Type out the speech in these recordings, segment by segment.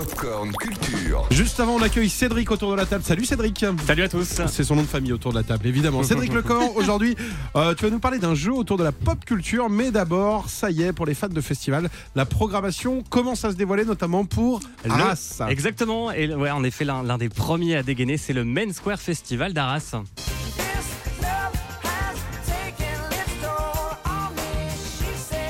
Popcorn Culture. Juste avant, on accueille Cédric autour de la table. Salut Cédric. Salut à tous. C'est son nom de famille autour de la table, évidemment. Cédric Lecor, aujourd'hui, euh, tu vas nous parler d'un jeu autour de la pop culture. Mais d'abord, ça y est, pour les fans de festival, la programmation commence à se dévoiler, notamment pour Arras. Exactement. Et ouais, en effet, l'un l'un des premiers à dégainer, c'est le Main Square Festival d'Arras.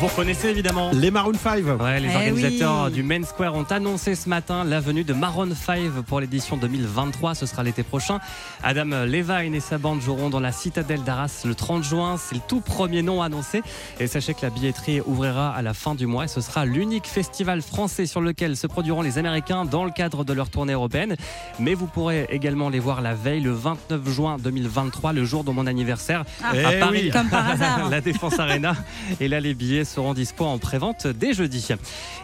Vous reconnaissez évidemment. Les Maroon 5. Ouais, les Eh organisateurs oui. du Main Square ont annoncé ce matin la venue de Maroon 5 pour l'édition 2023. Ce sera l'été prochain. Adam Levine et sa bande joueront dans la citadelle d'Arras le 30 juin. C'est le tout premier nom annoncé. Et sachez que la billetterie ouvrira à la fin du mois. Et ce sera l'unique festival français sur lequel se produiront les Américains dans le cadre de leur tournée européenne. Mais vous pourrez également les voir la veille, le 29 juin 2023, le jour de mon anniversaire Ah. à Eh Paris. oui. Comme par hasard. la Défense Arena. Et là, les billets seront dispo en prévente dès jeudi.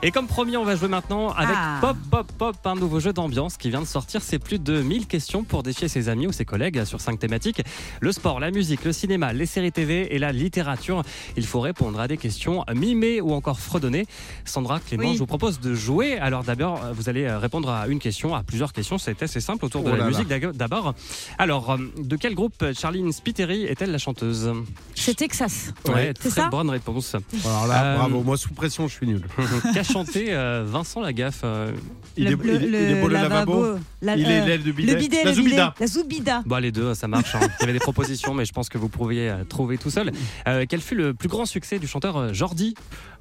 Et comme promis, on va jouer maintenant avec Ah. Pop Pop Pop, un nouveau jeu d'ambiance qui vient de sortir. C'est plus de 1000 questions pour défier ses amis ou ses collègues sur cinq thématiques le sport, la musique, le cinéma, les séries TV et la littérature. Il faut répondre à des questions mimées ou encore fredonnées. Sandra, Clément, Oui. je vous propose de jouer. Alors d'abord, vous allez répondre à une question, à plusieurs questions. C'est assez simple autour de Oh la là là. musique d'abord. Alors, euh, de quel groupe Charlene Spiteri est-elle la chanteuse? C'est Texas. Ouais, C'est très ça? bonne réponse. Alors là, Euh, bravo. Moi, sous pression, je suis nul. Qu'a chanté euh, Vincent Lagaffe euh, Il est, il est- il est beau le lavabo. la- Il est euh, l'aile de bidet. Le bidet, La le bidet. Zoubida. La Zoubida. Bah les deux, ça marche. hein. Il y avait des propositions, mais je pense que vous pourriez euh, trouver tout seul. Euh, quel fut le plus grand succès du chanteur euh, Jordi?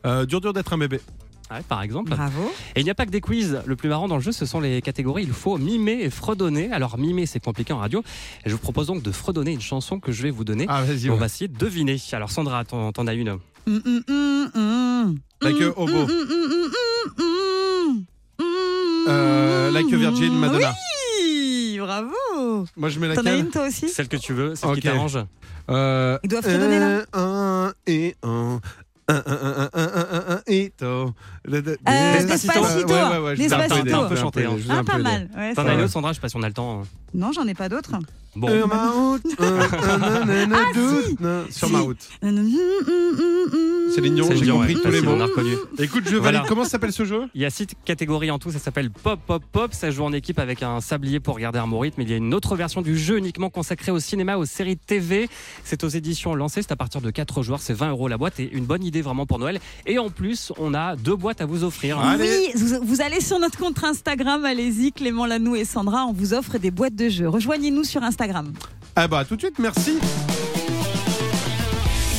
Euh, dur, dur d'être un bébé. Ouais, Par exemple. Bravo. Et il n'y a pas que des quiz. Le plus marrant dans le jeu, ce sont les catégories. Il faut mimer et fredonner. Alors mimer, c'est compliqué en radio. Et je vous propose donc de fredonner une chanson que je vais vous donner. Ah, vas-y. Et on ouais. va essayer de deviner. Alors Sandra, t'en t'en as une. Hum, hum, hum, hum. Like Hum, a hobo. hum, hum, hum, hum, hum, hum. Euh, like a Virgin, Madonna. Oui, bravo. Moi, je mets T'en as laquelle une toi aussi Celle que tu veux, celle Ok. qui t'arrange. Euh, Ils doivent redonner, là. un, un et un. Un, un, un, un, un, un, un, et to. Le- le- Euh, Despacito. Ouais, ouais, ouais, ouais, je vous ai un peu Despacito. aidé, T'as un je peu vous ai chanté, aidé, hein. je vous ai Ah, un peu pas aidé. mal. Ouais, T'en as une autre, Sandra Je sais pas si on a le temps. Non, j'en ai pas d'autres. Bon. Euh, ma route, euh, nanana, doute, Sur Si. ma route. Hum, hum, hum, hum, hum. Céline Dion, j'ai compris ouais, tous les mots. on a reconnu. Écoute, je Voilà. valide. Comment s'appelle ce jeu? Il y a six catégories en tout, ça s'appelle Pop Pop Pop, ça joue en équipe avec un sablier pour garder un rythme. Il y a une autre version du jeu uniquement consacrée au cinéma, aux séries TV. C'est aux éditions lancées, c'est à partir de 4 joueurs, c'est 20 euros la boîte et une bonne idée vraiment pour Noël. Et en plus, on a deux boîtes à vous offrir. Allez. Oui, vous, vous allez sur notre compte Instagram, allez-y, Clément Lanou et Sandra, on vous offre des boîtes de jeux. Rejoignez-nous sur Instagram. Ah bah, tout de suite, merci.